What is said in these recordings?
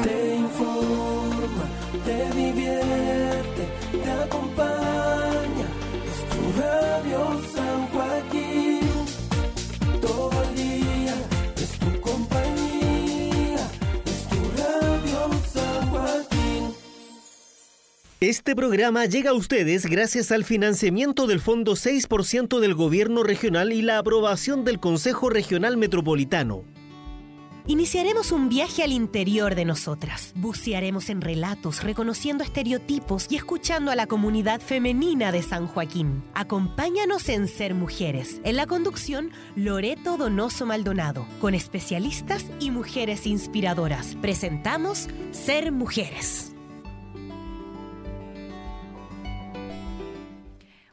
Te informa, te divierte, te acompaña. Es tu radio San Joaquín. Todo el día es tu compañía. Es tu radio San Joaquín. Este programa llega a ustedes gracias al financiamiento del Fondo 6% del Gobierno Regional y la aprobación del Consejo Regional Metropolitano. Iniciaremos un viaje al interior de nosotras. Bucearemos en relatos, reconociendo estereotipos y escuchando a la comunidad femenina de San Joaquín. Acompáñanos en Ser Mujeres. En la conducción, Loreto Donoso Maldonado, con especialistas y mujeres inspiradoras. Presentamos Ser Mujeres.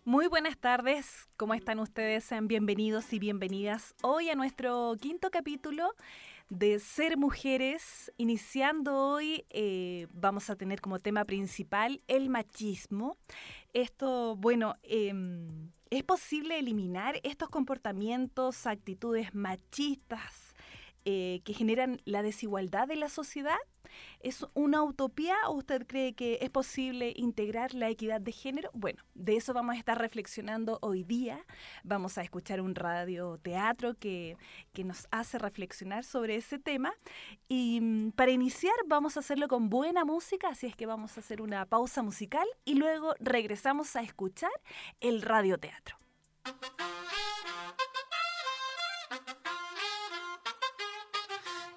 Muy buenas tardes, ¿cómo están ustedes? Sean bienvenidos y bienvenidas hoy a nuestro quinto capítulo de Ser Mujeres. Iniciando hoy, eh, vamos a tener como tema principal el machismo. Esto, bueno, em, ¿es posible eliminar estos comportamientos, actitudes machistas eh, que generan la desigualdad de la sociedad? ¿Es una utopía o usted cree que es posible integrar la equidad de género? Bueno, de eso vamos a estar reflexionando hoy día. Vamos a escuchar un radioteatro que, que nos hace reflexionar sobre ese tema. Y mm, para iniciar vamos a hacerlo con buena música, así es que vamos a hacer una pausa musical y luego regresamos a escuchar el radioteatro.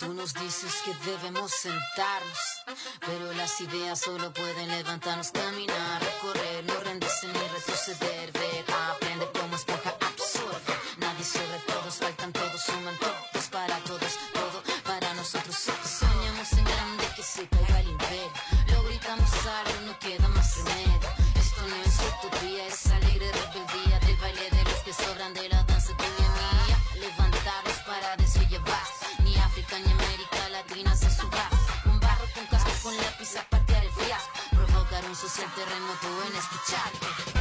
Tú nos dices que debemos sentarnos, pero las ideas solo pueden levantarnos, caminar, recorrer, no rendirse ni retroceder, ver, aprender como esponja absorbe. Nadie sobre todos, faltan todos, suman todos para todos, todo para nosotros. Soñamos en grande que se caiga el imperio, lo gritamos algo, no queda más remedio. Esto no es utopía, es alegre rebeldía provocar un social terremoto en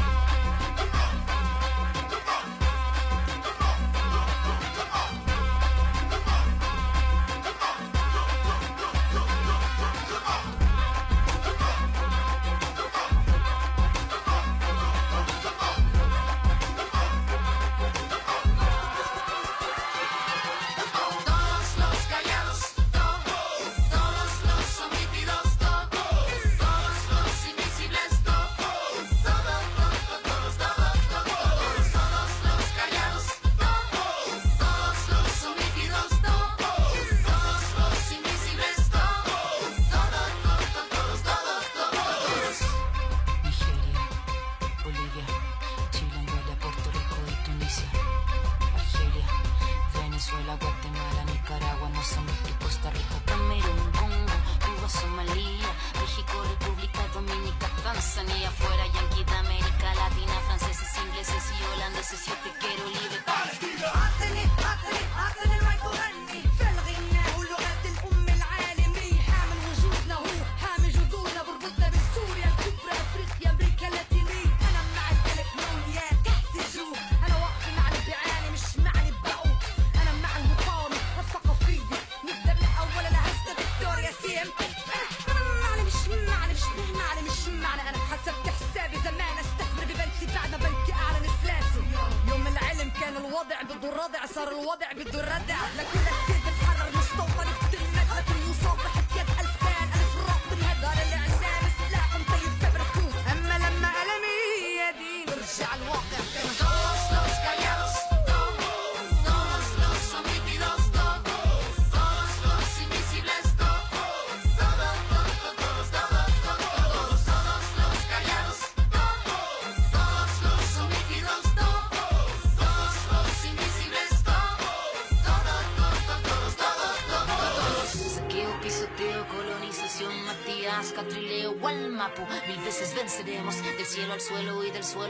الوضع بده الردع. لكل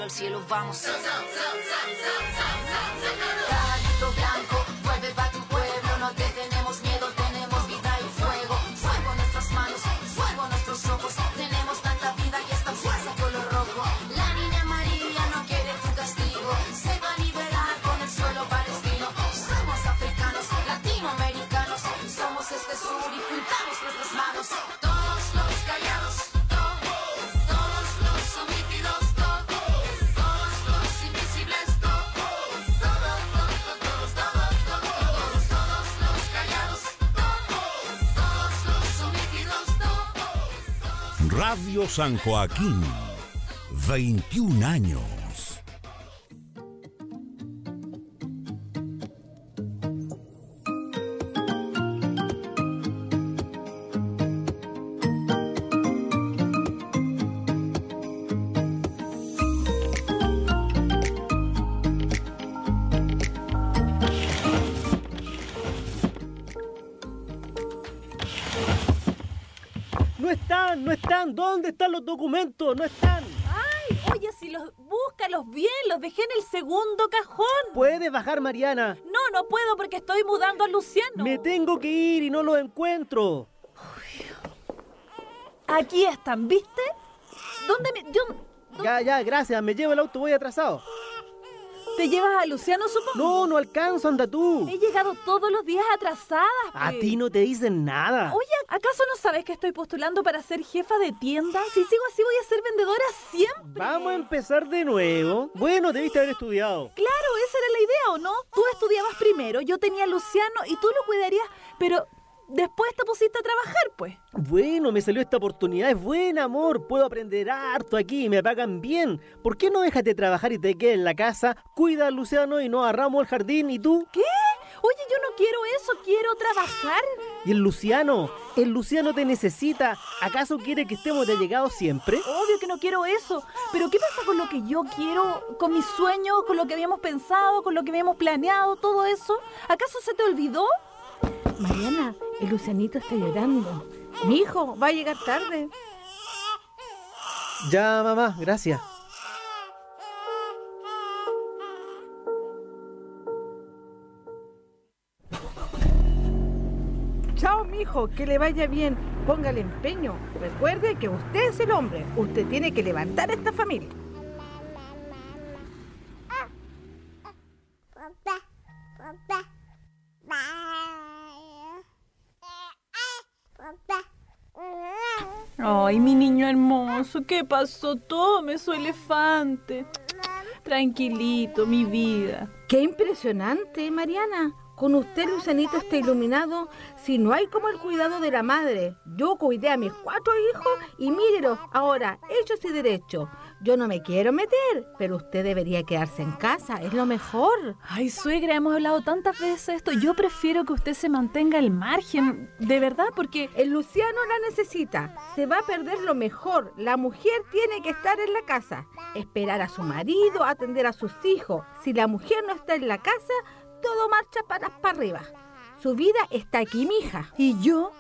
al cielo vamos. San Joaquín, 21 años. Documentos? No están. Ay, oye, si los búscalos bien, los dejé en el segundo cajón. ¿Puedes bajar, Mariana? No, no puedo porque estoy mudando a Luciano. Me tengo que ir y no los encuentro. Aquí están, ¿viste? ¿Dónde me.? Yo, Ya, ya, gracias. Me llevo el auto, voy atrasado. ¿Te llevas a Luciano, supongo? No, no alcanzo, anda tú. He llegado todos los días atrasada. A pues. ti no te dicen nada. Oye, ¿acaso no sabes que estoy postulando para ser jefa de tienda? Si sigo así voy a ser vendedora siempre. Vamos a empezar de nuevo. Bueno, debiste haber estudiado. Claro, esa era la idea, ¿o no? Tú estudiabas primero, yo tenía a Luciano y tú lo cuidarías, pero después te pusiste a trabajar, pues. Bueno, me salió esta oportunidad. Es buena, amor. Puedo aprender harto aquí y me pagan bien. ¿Por qué no dejas de trabajar y te quedas en la casa? Cuida a Luciano y no agarramos el jardín. ¿Y tú? ¿Qué? Oye, yo no quiero eso, quiero trabajar. ¿Y el Luciano? El Luciano te necesita. ¿Acaso quiere que estemos de llegados siempre? Obvio que no quiero eso. Pero ¿qué pasa con lo que yo quiero, con mis sueños, con lo que habíamos pensado, con lo que habíamos planeado, todo eso? ¿Acaso se te olvidó? Mariana, el Lucianito está llorando. Mi hijo va a llegar tarde. Ya, mamá, gracias. Chao, mi hijo, que le vaya bien. Póngale empeño. Recuerde que usted es el hombre. Usted tiene que levantar esta familia. Ay, mi niño hermoso, ¿qué pasó? Tome su elefante. Tranquilito, mi vida. Qué impresionante, Mariana. Con usted, Lucianito, está iluminado. Si no hay como el cuidado de la madre. Yo cuidé a mis cuatro hijos y mírelos, ahora, hechos y derechos. Yo no me quiero meter, pero usted debería quedarse en casa. Es lo mejor. Ay, suegra, hemos hablado tantas veces de esto. Yo prefiero que usted se mantenga al margen, de verdad, porque El Luciano la necesita. Se va a perder lo mejor. La mujer tiene que estar en la casa. Esperar a su marido, atender a sus hijos. Si la mujer no está en la casa, todo marcha para, para arriba. Su vida está aquí, mija. ¿Y yo?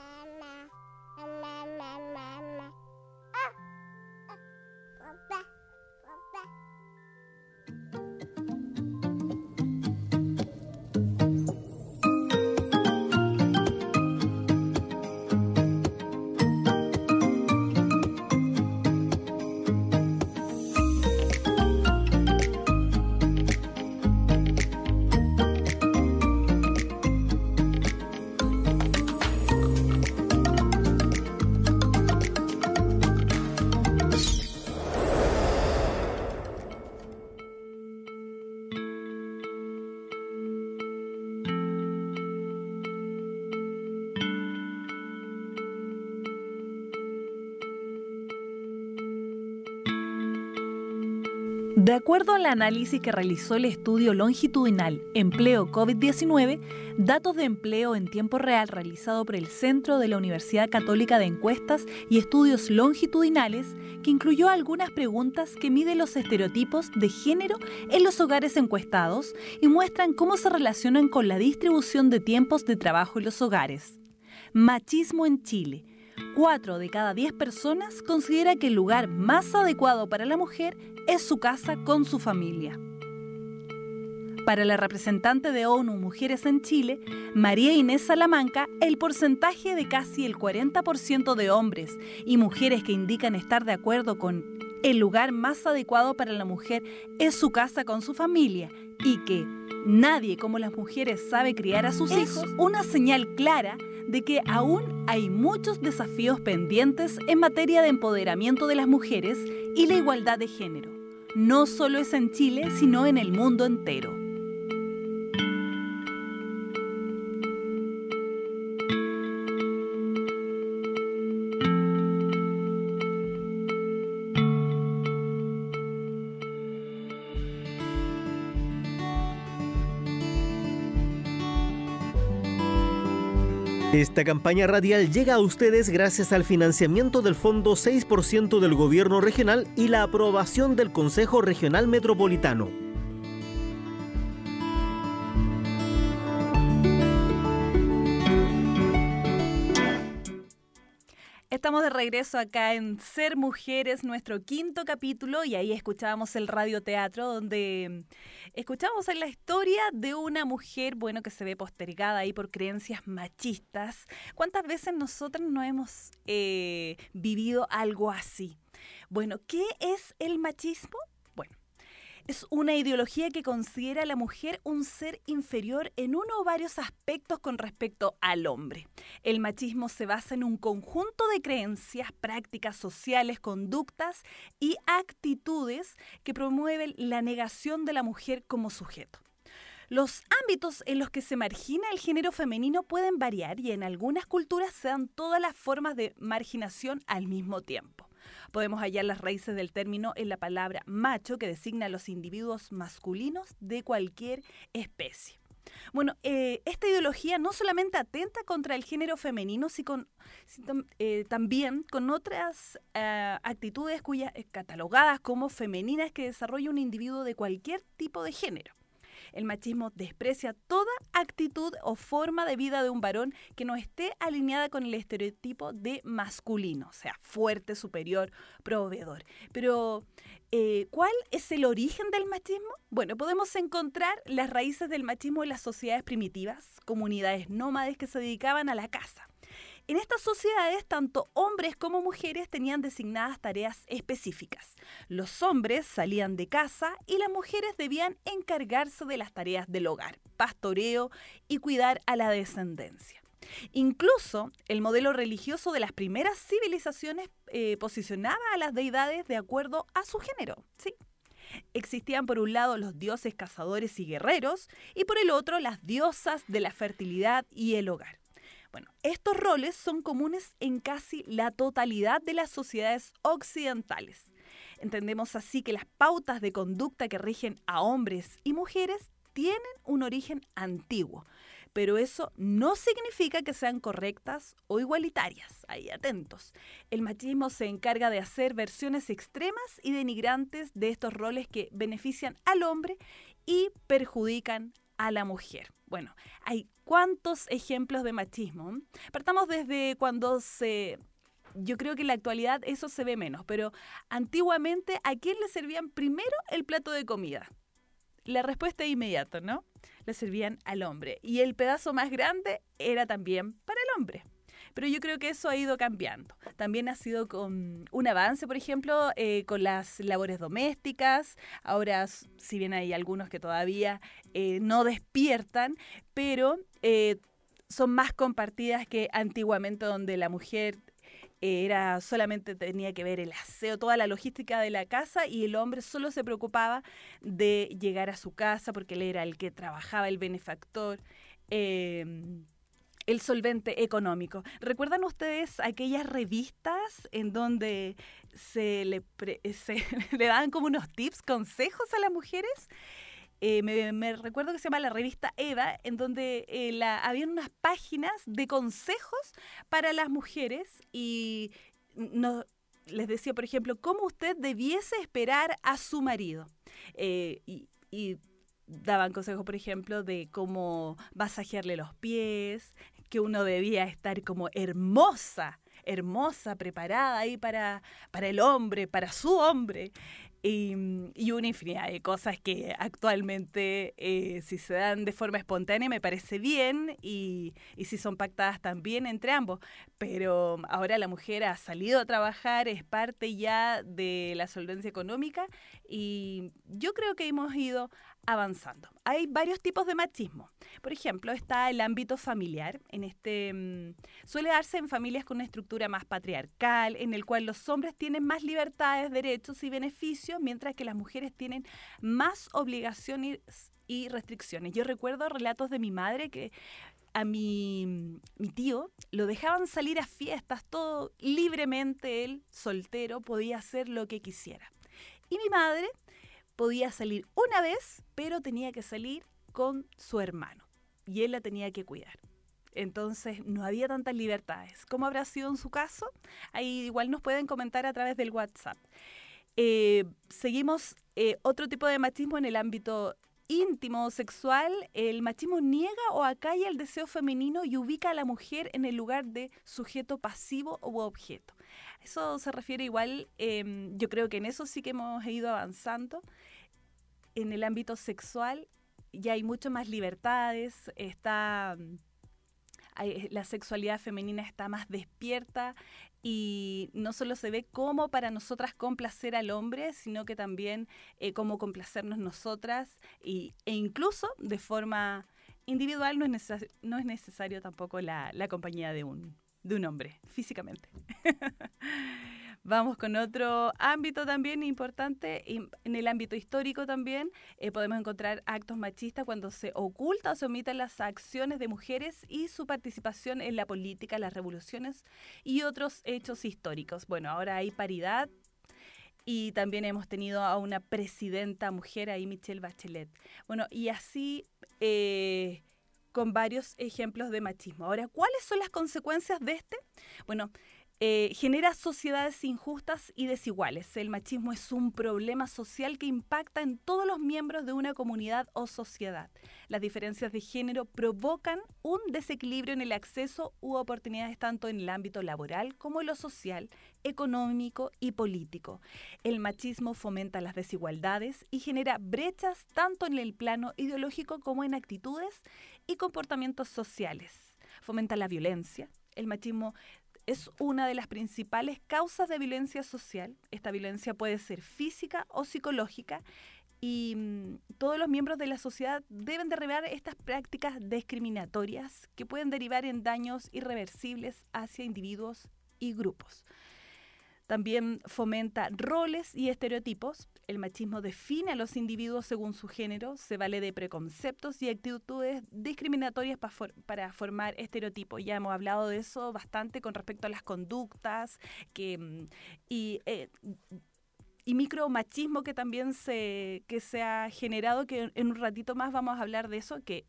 De acuerdo al análisis que realizó el estudio longitudinal Empleo COVID-19, datos de empleo en tiempo real realizado por el Centro de la Universidad Católica de Encuestas y Estudios Longitudinales, que incluyó algunas preguntas que miden los estereotipos de género en los hogares encuestados y muestran cómo se relacionan con la distribución de tiempos de trabajo en los hogares. Machismo en Chile. 4 de cada 10 personas considera que el lugar más adecuado para la mujer es su casa con su familia. Para la representante de ONU Mujeres en Chile, María Inés Salamanca, el porcentaje de casi el 40% de hombres y mujeres que indican estar de acuerdo con el lugar más adecuado para la mujer es su casa con su familia y que nadie como las mujeres sabe criar a sus hijos, una señal clara de que aún hay muchos desafíos pendientes en materia de empoderamiento de las mujeres y la igualdad de género. No solo es en Chile, sino en el mundo entero. Esta campaña radial llega a ustedes gracias al financiamiento del Fondo 6% del Gobierno Regional y la aprobación del Consejo Regional Metropolitano. Estamos de regreso acá en Ser Mujeres, nuestro quinto capítulo, y ahí escuchábamos el radioteatro, donde escuchábamos la historia de una mujer, bueno, que se ve postergada ahí por creencias machistas. ¿Cuántas veces nosotros no hemos eh, vivido algo así? Bueno, ¿qué es el machismo? Es una ideología que considera a la mujer un ser inferior en uno o varios aspectos con respecto al hombre. El machismo se basa en un conjunto de creencias, prácticas sociales, conductas y actitudes que promueven la negación de la mujer como sujeto. Los ámbitos en los que se margina el género femenino pueden variar y en algunas culturas se dan todas las formas de marginación al mismo tiempo. Podemos hallar las raíces del término en la palabra macho, que designa a los individuos masculinos de cualquier especie. Bueno, eh, esta ideología no solamente atenta contra el género femenino, sino, eh, también con otras eh, actitudes cuyas catalogadas como femeninas que desarrolla un individuo de cualquier tipo de género. El machismo desprecia toda actitud o forma de vida de un varón que no esté alineada con el estereotipo de masculino, o sea, fuerte, superior, proveedor. Pero, eh, ¿cuál es el origen del machismo? Bueno, podemos encontrar las raíces del machismo en las sociedades primitivas, comunidades nómades que se dedicaban a la caza. En estas sociedades, tanto hombres como mujeres tenían designadas tareas específicas. Los hombres salían de casa y las mujeres debían encargarse de las tareas del hogar, pastoreo y cuidar a la descendencia. Incluso el modelo religioso de las primeras civilizaciones eh, posicionaba a las deidades de acuerdo a su género. ¿sí? Existían por un lado los dioses cazadores y guerreros y por el otro las diosas de la fertilidad y el hogar. Bueno, estos roles son comunes en casi la totalidad de las sociedades occidentales. Entendemos así que las pautas de conducta que rigen a hombres y mujeres tienen un origen antiguo, pero eso no significa que sean correctas o igualitarias. Ahí atentos. El machismo se encarga de hacer versiones extremas y denigrantes de estos roles que benefician al hombre y perjudican a la mujer. Bueno, hay cuántos ejemplos de machismo. Partamos desde cuando se... Yo creo que en la actualidad eso se ve menos, pero antiguamente, ¿a quién le servían primero el plato de comida? La respuesta es inmediata, ¿no? Le servían al hombre. Y el pedazo más grande era también para el hombre. Pero yo creo que eso ha ido cambiando. También ha sido con un avance, por ejemplo, eh, con las labores domésticas. Ahora, si bien hay algunos que todavía eh, no despiertan, pero eh, son más compartidas que antiguamente donde la mujer era solamente tenía que ver el aseo, toda la logística de la casa y el hombre solo se preocupaba de llegar a su casa porque él era el que trabajaba, el benefactor. Eh, el solvente económico. ¿Recuerdan ustedes aquellas revistas en donde se le, pre- se le daban como unos tips, consejos a las mujeres? Eh, me, recuerdo que se llama la revista Eva, en donde eh, la, habían unas páginas de consejos para las mujeres y les decía, por ejemplo, cómo usted debiese esperar a su marido. Eh, y daban consejos, por ejemplo, de cómo masajearle los pies, que uno debía estar como hermosa, hermosa, preparada ahí para, para el hombre, para su hombre. Y, y una infinidad de cosas que actualmente, eh, si se dan de forma espontánea, me parece bien y, y si son pactadas también entre ambos. Pero ahora la mujer ha salido a trabajar, es parte ya de la solvencia económica y yo creo que hemos ido avanzando. Hay varios tipos de machismo. Por ejemplo, está el ámbito familiar. En este mm, suele darse en familias con una estructura más patriarcal, en el cual los hombres tienen más libertades, derechos y beneficios, mientras que las mujeres tienen más obligaciones y restricciones. Yo recuerdo relatos de mi madre que a mi, mi tío lo dejaban salir a fiestas, todo libremente, él soltero, podía hacer lo que quisiera. Y mi madre podía salir una vez, pero tenía que salir con su hermano y él la tenía que cuidar. Entonces no había tantas libertades. ¿Cómo habrá sido en su caso? Ahí igual nos pueden comentar a través del WhatsApp. Eh, seguimos eh, otro tipo de machismo en el ámbito íntimo o sexual. El machismo niega o acalla el deseo femenino y ubica a la mujer en el lugar de sujeto pasivo u objeto. Eso se refiere igual, em, yo creo que en eso sí que hemos ido avanzando. En el ámbito sexual ya hay mucho más libertades, está mm, hay- la sexualidad femenina está más despierta y no solo se ve como para nosotras complacer al hombre, sino que también eh, como complacernos nosotras y, e incluso de forma individual no es, neces- no es necesario tampoco la, la compañía de un, de un hombre físicamente. Vamos con otro ámbito también importante, en el ámbito histórico también eh, podemos encontrar actos machistas cuando se oculta o se omiten las acciones de mujeres y su participación en la política, las revoluciones y otros hechos históricos. Bueno, ahora hay paridad y también hemos tenido a una presidenta mujer ahí, Michelle Bachelet. Bueno, y así eh, con varios ejemplos de machismo. Ahora, ¿cuáles son las consecuencias de este? Bueno, eh, genera sociedades injustas y desiguales. El machismo es un problema social que impacta en todos los miembros de una comunidad o sociedad. Las diferencias de género provocan un desequilibrio en el acceso u oportunidades tanto en el ámbito laboral como en lo social, económico y político. El machismo fomenta las desigualdades y genera brechas tanto en el plano ideológico como en actitudes y comportamientos sociales. Fomenta la violencia. El machismo es una de las principales causas de violencia social. Esta violencia puede ser física o psicológica y mm, todos los miembros de la sociedad deben derribar estas prácticas discriminatorias que pueden derivar en daños irreversibles hacia individuos y grupos. También fomenta roles y estereotipos. El machismo define a los individuos según su género, se vale de preconceptos y actitudes discriminatorias pa for- para formar estereotipos. Ya hemos hablado de eso bastante con respecto a las conductas que, mm, y, eh, y micromachismo que también se, que se ha generado, que en un ratito más vamos a hablar de eso, que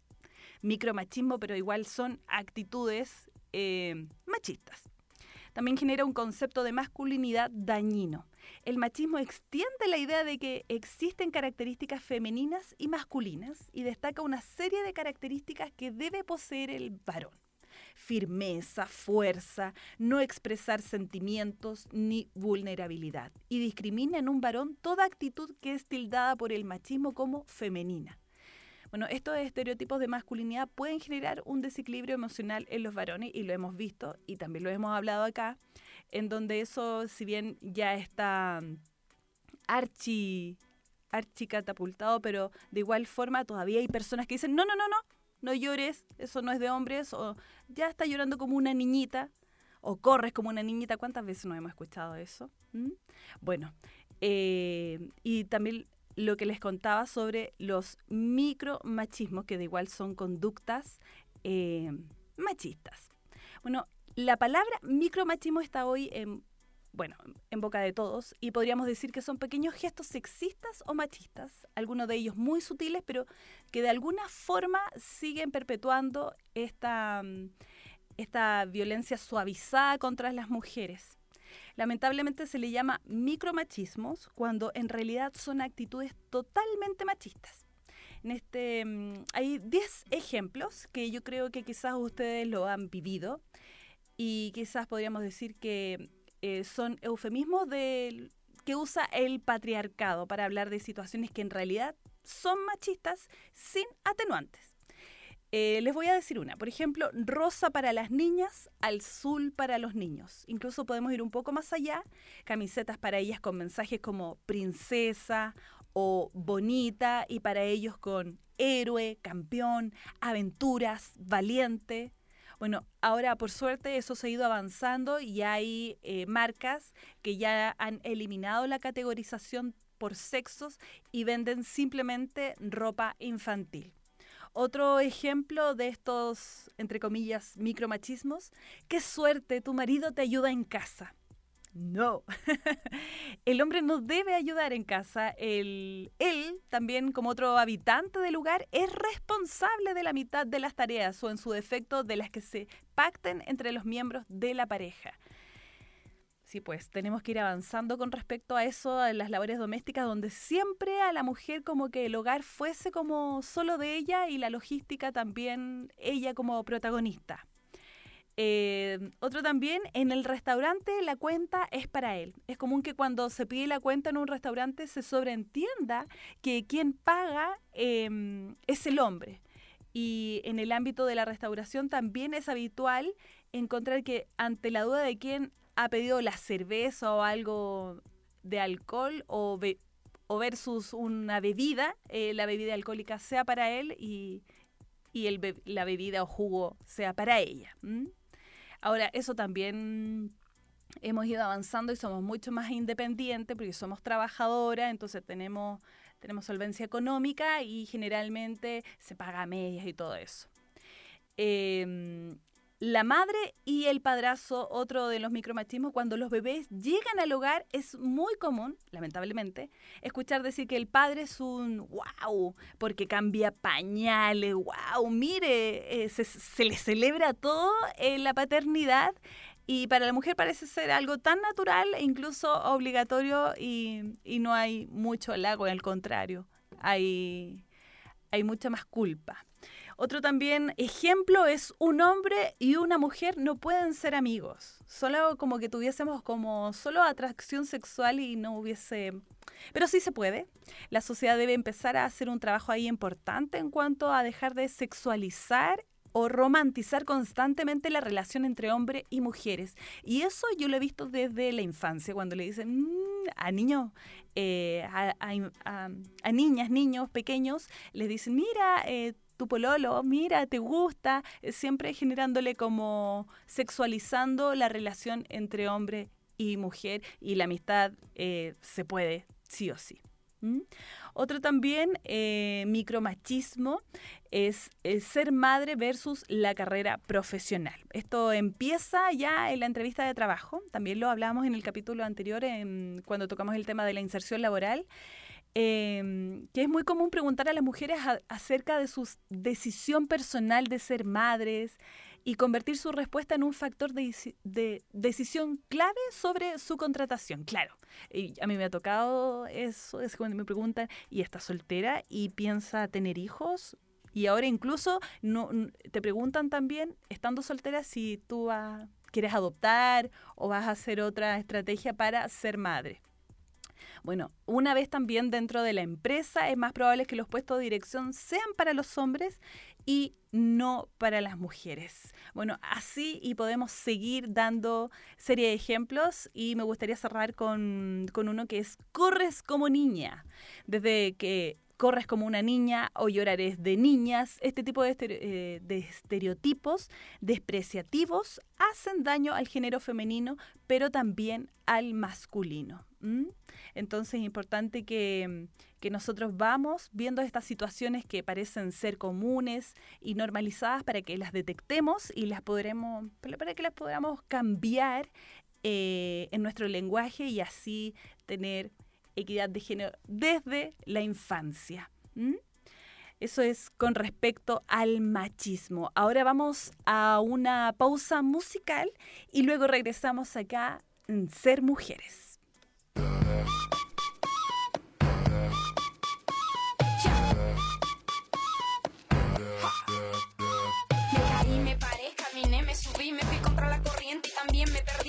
micromachismo, pero igual son actitudes eh, machistas. También genera un concepto de masculinidad dañino. El machismo extiende la idea de que existen características femeninas y masculinas y destaca una serie de características que debe poseer el varón. Firmeza, fuerza, no expresar sentimientos ni vulnerabilidad. Y discrimina en un varón toda actitud que es tildada por el machismo como femenina. Bueno, estos estereotipos de masculinidad pueden generar un desequilibrio emocional en los varones y lo hemos visto y también lo hemos hablado acá, en donde eso, si bien ya está mm, archi, archi catapultado, pero de igual forma todavía hay personas que dicen, no, no, no, no, no llores, eso no es de hombres, o ya está llorando como una niñita, o corres como una niñita. ¿Cuántas veces no hemos escuchado eso? ¿Mm? Bueno, eh, y también lo que les contaba sobre los micromachismos, que de igual son conductas eh, machistas. Bueno, la palabra micromachismo está hoy en, bueno, en boca de todos y podríamos decir que son pequeños gestos sexistas o machistas, algunos de ellos muy sutiles, pero que de alguna forma siguen perpetuando esta, mm, esta violencia suavizada contra las mujeres. Lamentablemente se le llama micromachismos cuando en realidad son actitudes totalmente machistas. En este, mm, hay 10 ejemplos que yo creo que quizás ustedes lo han vivido y quizás podríamos decir que eh, son eufemismos que usa el patriarcado para hablar de situaciones que en realidad son machistas sin atenuantes. Eh, les voy a decir una. Por ejemplo, rosa para las niñas, azul para los niños. Incluso podemos ir un poco más allá. Camisetas para ellas con mensajes como princesa o bonita y para ellos con héroe, campeón, aventuras, valiente. Bueno, ahora por suerte eso se ha ido avanzando y hay eh, marcas que ya han eliminado la categorización por sexos y venden simplemente ropa infantil. Otro ejemplo de estos, entre comillas, micromachismos, qué suerte, tu marido te ayuda en casa. No, el hombre no debe ayudar en casa. Él, también como otro habitante del lugar, es responsable de la mitad de las tareas o en su defecto de las que se pacten entre los miembros de la pareja. Sí, pues tenemos que ir avanzando con respecto a eso, a las labores domésticas, donde siempre a la mujer como que el hogar fuese como solo de ella y la logística también ella como protagonista. Eh, otro también, en el restaurante la cuenta es para él. Es común que cuando se pide la cuenta en un restaurante se sobreentienda que quien paga em, es el hombre. Y en el ámbito de la restauración también es habitual encontrar que ante la duda de quién ha pedido la cerveza o algo de alcohol o, be- o versus una bebida, eh, la bebida alcohólica sea para él y, y el be- la bebida o jugo sea para ella. ¿m? Ahora, eso también hemos ido avanzando y somos mucho más independientes porque somos trabajadoras, entonces tenemos, tenemos solvencia económica y generalmente se paga a medias y todo eso. Em, la madre y el padrazo, otro de los micromachismos, cuando los bebés llegan al hogar, es muy común, lamentablemente, escuchar decir que el padre es un wow, porque cambia pañales, wow, mire, eh, se, le celebra todo en la paternidad y para la mujer parece ser algo tan natural e incluso obligatorio y, y no hay mucho halago, al contrario, hay, hay mucha más culpa. Otro también ejemplo es un hombre y una mujer no pueden ser amigos. Solo como que tuviésemos como solo atracción sexual y no hubiese... Pero sí se puede. La sociedad debe empezar a hacer un trabajo ahí importante en cuanto a dejar de sexualizar o romantizar constantemente la relación entre hombre y mujeres. Y eso yo lo he visto desde la infancia, cuando le dicen "Mm", a niños, eh, a niñas, niños pequeños, les dicen, mira, eh, pololo, mira, te gusta, eh, siempre generándole como sexualizando la relación entre hombre y mujer y la amistad eh, se puede, sí o sí. Otro también, eh, micromachismo, es, es ser madre versus la carrera profesional. Esto empieza ya en la entrevista de trabajo, también lo hablamos en el capítulo anterior en- cuando tocamos el tema de la inserción laboral, eh, que es muy común preguntar a las mujeres acerca de su decisión personal de ser madres y convertir su respuesta en un factor de, deci- de decisión clave sobre su contratación. Claro, a mí me ha tocado eso, es cuando me preguntan, ¿y está soltera y piensa tener hijos? Y ahora incluso no, te preguntan también, estando soltera, si tú quieres adoptar o vas a hacer otra estrategia para ser madre. Bueno, una vez también dentro de la empresa es más probable que los puestos de dirección sean para los hombres y no para las mujeres. Bueno, así y podemos seguir dando serie de ejemplos y me gustaría cerrar con, con uno que es corres como niña. Desde que corres como una niña o llorarás de niñas, este tipo eh, de estereotipos despreciativos hacen daño al género femenino, pero también al masculino. Entonces es importante que, que nosotros vamos viendo estas situaciones que parecen ser comunes y normalizadas para que las detectemos y las podremos, para que las podamos cambiar eh, en nuestro lenguaje y así tener equidad de género desde la infancia. Eso es con respecto al machismo. Ahora vamos a una pausa musical y luego regresamos acá en Ser Mujeres. Me caí, me paré, caminé, me subí, me fui contra la corriente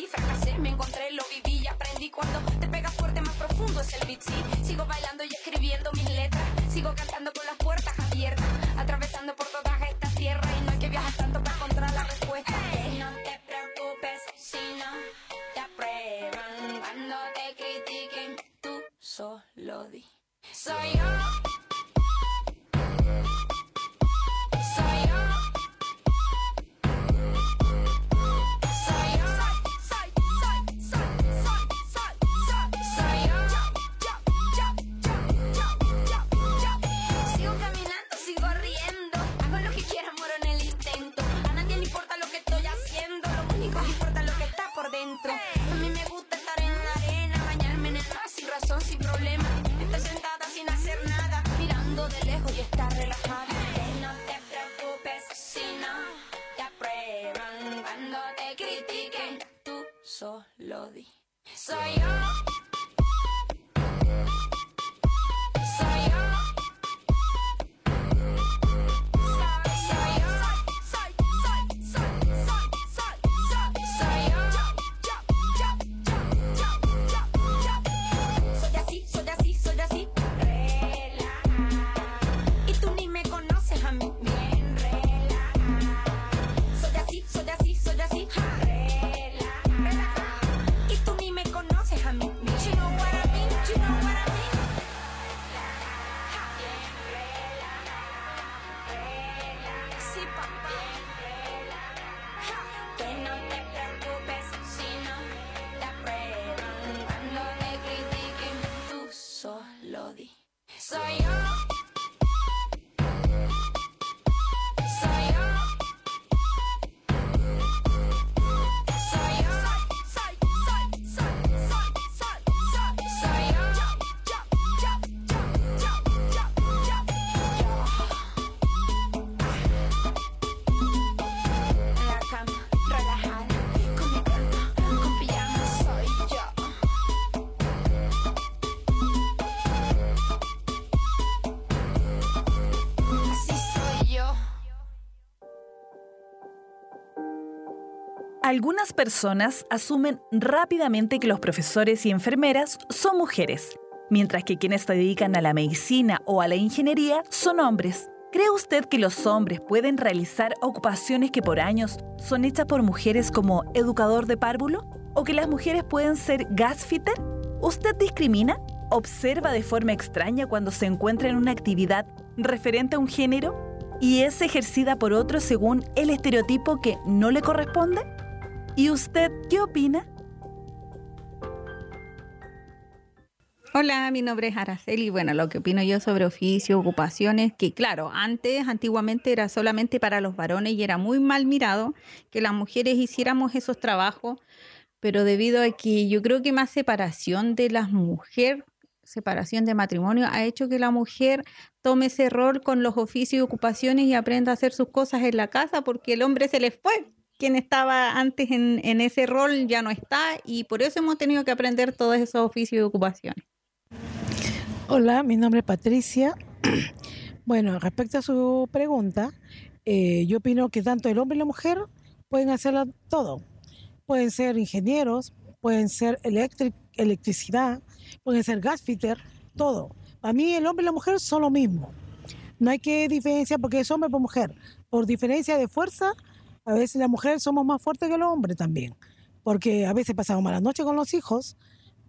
fracasé, me encontré, lo viví y aprendí. Cuando te pegas fuerte, más profundo es el beat, sí. Sigo bailando y escribiendo mis letras, sigo cantando con las puertas abiertas, atravesando por todas estas tierras y no hay que viajar tanto para encontrar la respuesta. No te preocupes si no te aprueban cuando te critiquen, tú solo di. Soy yo. Personas asumen rápidamente que los profesores y enfermeras son mujeres, mientras que quienes se dedican a la medicina o a la ingeniería son hombres. ¿Cree usted que los hombres pueden realizar ocupaciones que por años son hechas por mujeres como educador de párvulo? ¿O que las mujeres pueden ser gasfitter? ¿Usted discrimina? ¿Observa de forma extraña cuando se encuentra en una actividad referente a un género y es ejercida por otro según el estereotipo que no le corresponde? ¿Y usted qué opina? Hola, mi nombre es Araceli. Bueno, lo que opino yo sobre oficio, ocupaciones, que claro, antes, antiguamente era solamente para los varones y era muy mal mirado que las mujeres hiciéramos esos trabajos, pero debido a que yo creo que más separación de las mujeres, separación de matrimonio, ha hecho que la mujer tome ese rol con los oficios y ocupaciones y aprenda a hacer sus cosas en la casa porque el hombre se les fue. Quien estaba antes en, ese rol ya no está y por eso hemos tenido que aprender todos esos oficios y ocupaciones. Hola, mi nombre es Patricia. Bueno, respecto a su pregunta, eh, yo opino que tanto el hombre y la mujer pueden hacerlo todo. Pueden ser ingenieros, pueden ser electric, electricidad, pueden ser gasfitter, todo. Para mí el hombre y la mujer son lo mismo. No hay que diferenciar porque es hombre por mujer. Por diferencia de fuerza, a veces las mujeres somos más fuertes que los hombres también. Porque a veces pasamos malas noches con los hijos.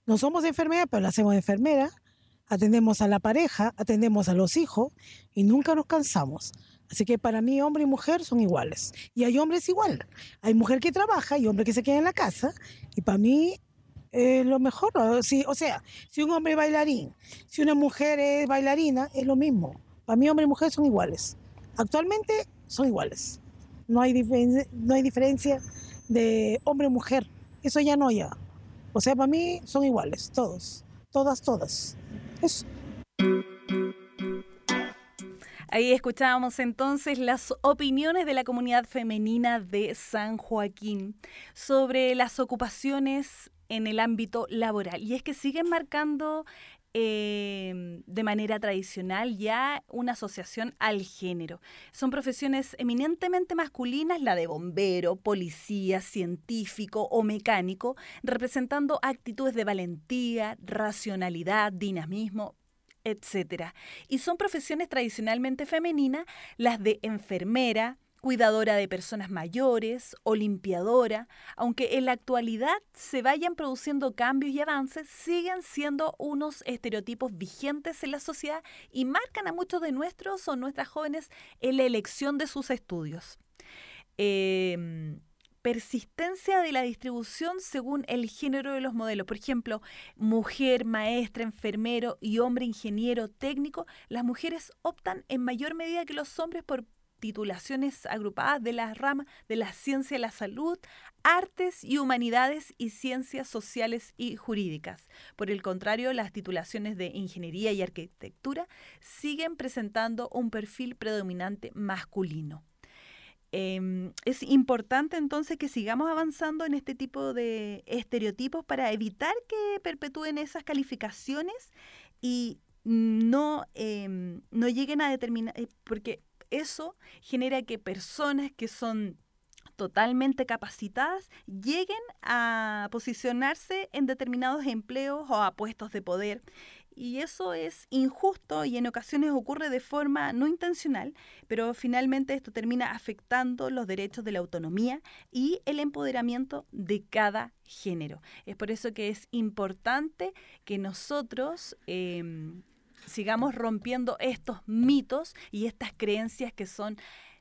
No somos enfermeras, pero la hacemos enfermera. Atendemos a la pareja, atendemos a los hijos y nunca nos cansamos. Así que para mí hombre y mujer son iguales. Y hay hombres igual. Hay mujer que trabaja y hombre que se queda en la casa. Y para mí es lo mejor. o sea, si un hombre es bailarín, si una mujer es bailarina, es lo mismo. Para mí hombre y mujer son iguales. Actualmente son iguales. No hay, difen- no hay diferencia de hombre y mujer. Eso ya no ya. O sea, para mí son iguales, todos. Todas, todas. Eso. Ahí escuchábamos entonces las opiniones de la comunidad femenina de San Joaquín sobre las ocupaciones en el ámbito laboral. Y es que siguen marcando eh, de manera tradicional ya una asociación al género. Son profesiones eminentemente masculinas, la de bombero, policía, científico o mecánico, representando actitudes de valentía, racionalidad, dinamismo, etcétera. Y son profesiones tradicionalmente femeninas las de enfermera, cuidadora de personas mayores o limpiadora, aunque en la actualidad se vayan produciendo cambios y avances, siguen siendo unos estereotipos vigentes en la sociedad y marcan a muchos de nuestros o nuestras jóvenes en la elección de sus estudios. Em, persistencia de la distribución según el género de los modelos. Por ejemplo, mujer, maestra, enfermero y hombre, ingeniero, técnico. Las mujeres optan en mayor medida que los hombres por titulaciones agrupadas de las ramas de la ciencia, la salud, artes y humanidades y ciencias sociales y jurídicas. Por el contrario, las titulaciones de ingeniería y arquitectura siguen presentando un perfil predominante masculino. Em, es importante entonces que sigamos avanzando en este tipo de estereotipos para evitar que perpetúen esas calificaciones y no, em, no lleguen a determinar, eh, porque eso genera que personas que son totalmente capacitadas lleguen a posicionarse en determinados empleos o a puestos de poder. Y eso es injusto y en ocasiones ocurre de forma no intencional, pero finalmente esto termina afectando los derechos de la autonomía y el empoderamiento de cada género. Es por eso que es importante que nosotros em, sigamos rompiendo estos mitos y estas creencias que son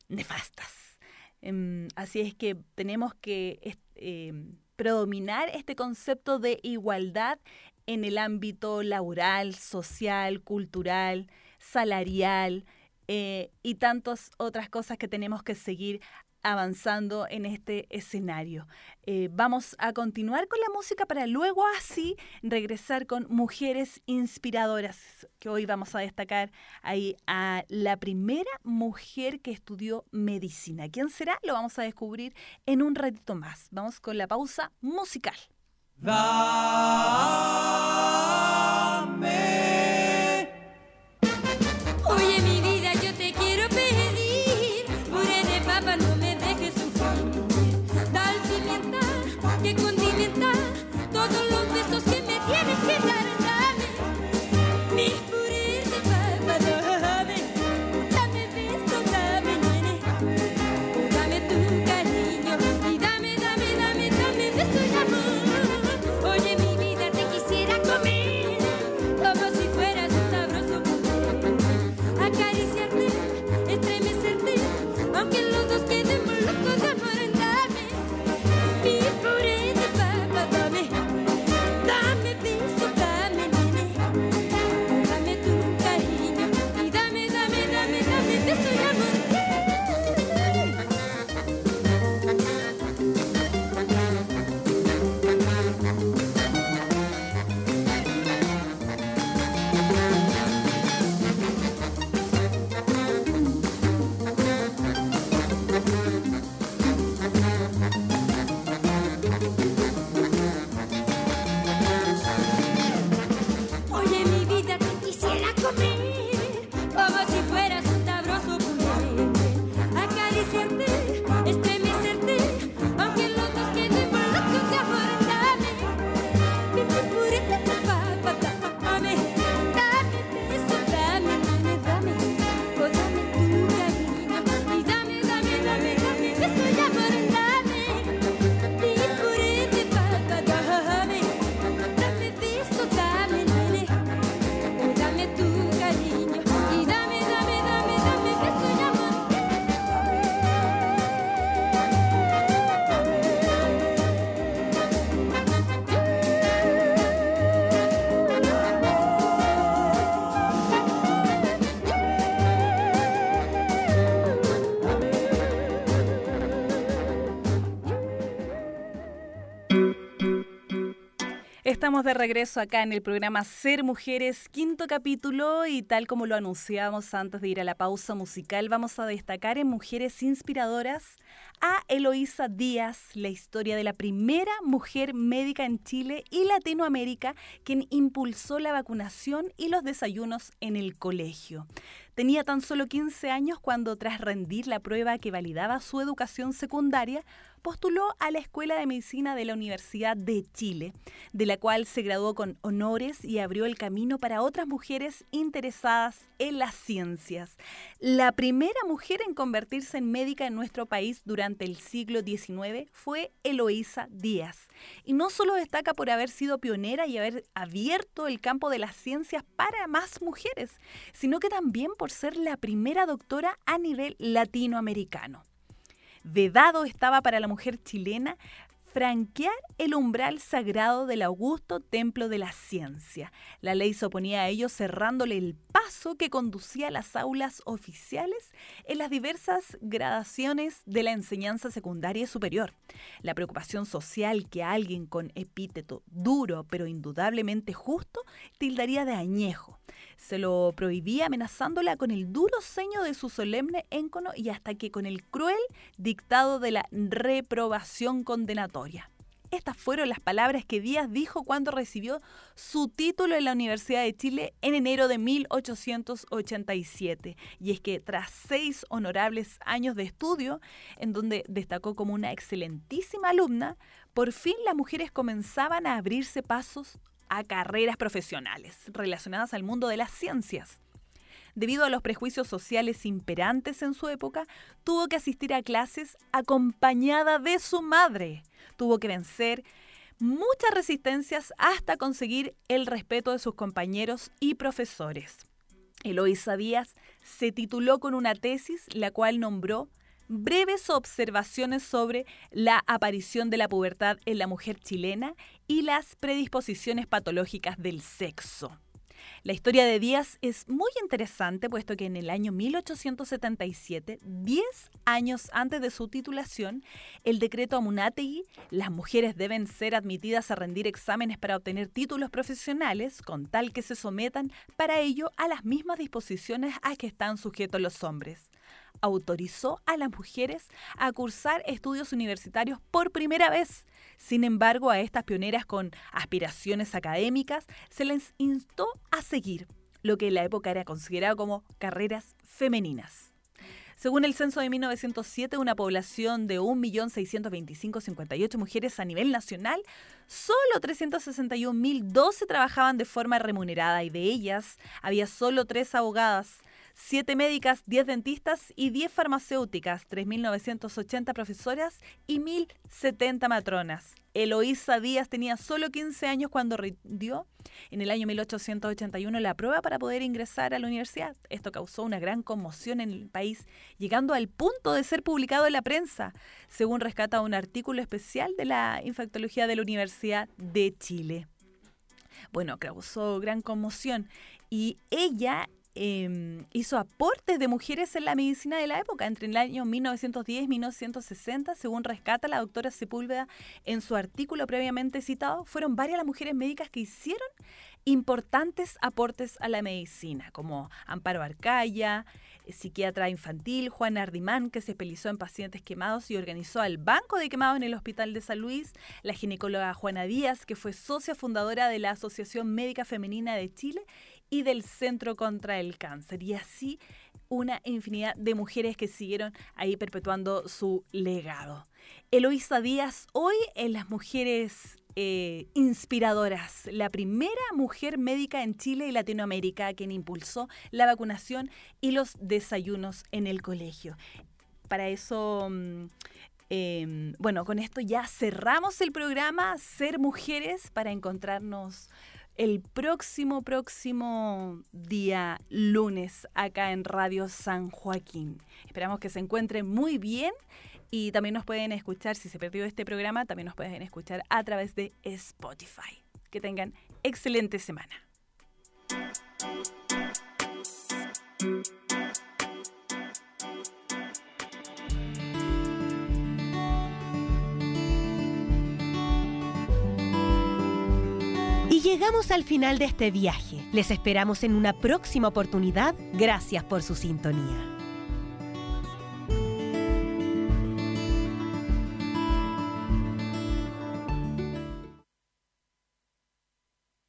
nefastas. Em, así es que tenemos que em, predominar este concepto de igualdad en el ámbito laboral, social, cultural, salarial eh, y tantas otras cosas que tenemos que seguir avanzando en este escenario. Eh, vamos a continuar con la música para luego así regresar con mujeres inspiradoras, que hoy vamos a destacar ahí a la primera mujer que estudió medicina. ¿Quién será? Lo vamos a descubrir en un ratito más. Vamos con la pausa musical. Oye Estamos de regreso acá en el programa Ser Mujeres, quinto capítulo, y tal como lo anunciamos antes de ir a la pausa musical, vamos a destacar en Mujeres Inspiradoras a Eloísa Díaz, la historia de la primera mujer médica en Chile y Latinoamérica quien impulsó la vacunación y los desayunos en el colegio. Tenía tan solo 15 años cuando, tras rendir la prueba que validaba su educación secundaria, postuló a la Escuela de Medicina de la Universidad de Chile, de la cual se graduó con honores y abrió el camino para otras mujeres interesadas en las ciencias. La primera mujer en convertirse en médica en nuestro país durante el siglo XIX fue Eloísa Díaz. Y no solo destaca por haber sido pionera y haber abierto el campo de las ciencias para más mujeres, sino que también por ser la primera doctora a nivel latinoamericano. Vedado estaba para la mujer chilena franquear el umbral sagrado del augusto templo de la ciencia. La ley se oponía a ello cerrándole el paso que conducía a las aulas oficiales en las diversas gradaciones de la enseñanza secundaria y superior. La preocupación social que alguien con epíteto duro pero indudablemente justo tildaría de añejo. Se lo prohibía amenazándola con el duro ceño de su solemne éncono y hasta que con el cruel dictado de la reprobación condenatoria. Estas fueron las palabras que Díaz dijo cuando recibió su título en la Universidad de Chile en enero de 1887. Y es que tras seis honorables años de estudio, en donde destacó como una excelentísima alumna, por fin las mujeres comenzaban a abrirse pasos a carreras profesionales relacionadas al mundo de las ciencias. Debido a los prejuicios sociales imperantes en su época, tuvo que asistir a clases acompañada de su madre. Tuvo que vencer muchas resistencias hasta conseguir el respeto de sus compañeros y profesores. Eloísa Díaz se tituló con una tesis la cual nombró breves observaciones sobre la aparición de la pubertad en la mujer chilena y las predisposiciones patológicas del sexo. La historia de Díaz es muy interesante, puesto que en el año 1877, 10 años antes de su titulación, el decreto Amunátegui, las mujeres deben ser admitidas a rendir exámenes para obtener títulos profesionales, con tal que se sometan para ello a las mismas disposiciones a que están sujetos los hombres autorizó a las mujeres a cursar estudios universitarios por primera vez. Sin embargo, a estas pioneras con aspiraciones académicas se les instó a seguir lo que en la época era considerado como carreras femeninas. Según el censo de 1907, una población de 1.625.058 mujeres a nivel nacional, solo 361.012 trabajaban de forma remunerada y de ellas había solo tres abogadas, 7 médicas, 10 dentistas y 10 farmacéuticas, 3.980 profesoras y 1.070 matronas. Eloísa Díaz tenía solo 15 años cuando rindió en el año 1881 la prueba para poder ingresar a la universidad. Esto causó una gran conmoción en el país, llegando al punto de ser publicado en la prensa, según rescata un artículo especial de la infectología de la Universidad de Chile. Bueno, causó gran conmoción y ella eh, hizo aportes de mujeres en la medicina de la época, entre el año 1910 y 1960, según rescata la doctora Sepúlveda en su artículo previamente citado, fueron varias las mujeres médicas que hicieron importantes aportes a la medicina, como Amparo Arcaya, psiquiatra infantil, Juan Ardimán, que se especializó en pacientes quemados y organizó el Banco de Quemados en el Hospital de San Luis, la ginecóloga Juana Díaz, que fue socia fundadora de la Asociación Médica Femenina de Chile, y del Centro contra el Cáncer. Y así una infinidad de mujeres que siguieron ahí perpetuando su legado. Eloísa Díaz, hoy en las mujeres eh, inspiradoras, la primera mujer médica en Chile y Latinoamérica quien impulsó la vacunación y los desayunos en el colegio. Para eso... mm, eh, bueno, con esto ya cerramos el programa Ser Mujeres para encontrarnos el próximo, próximo día lunes acá en Radio San Joaquín. Esperamos que se encuentren muy bien y también nos pueden escuchar, si se perdió este programa, también nos pueden escuchar a través de Spotify. Que tengan excelente semana. Llegamos al final de este viaje. Les esperamos en una próxima oportunidad. Gracias por su sintonía.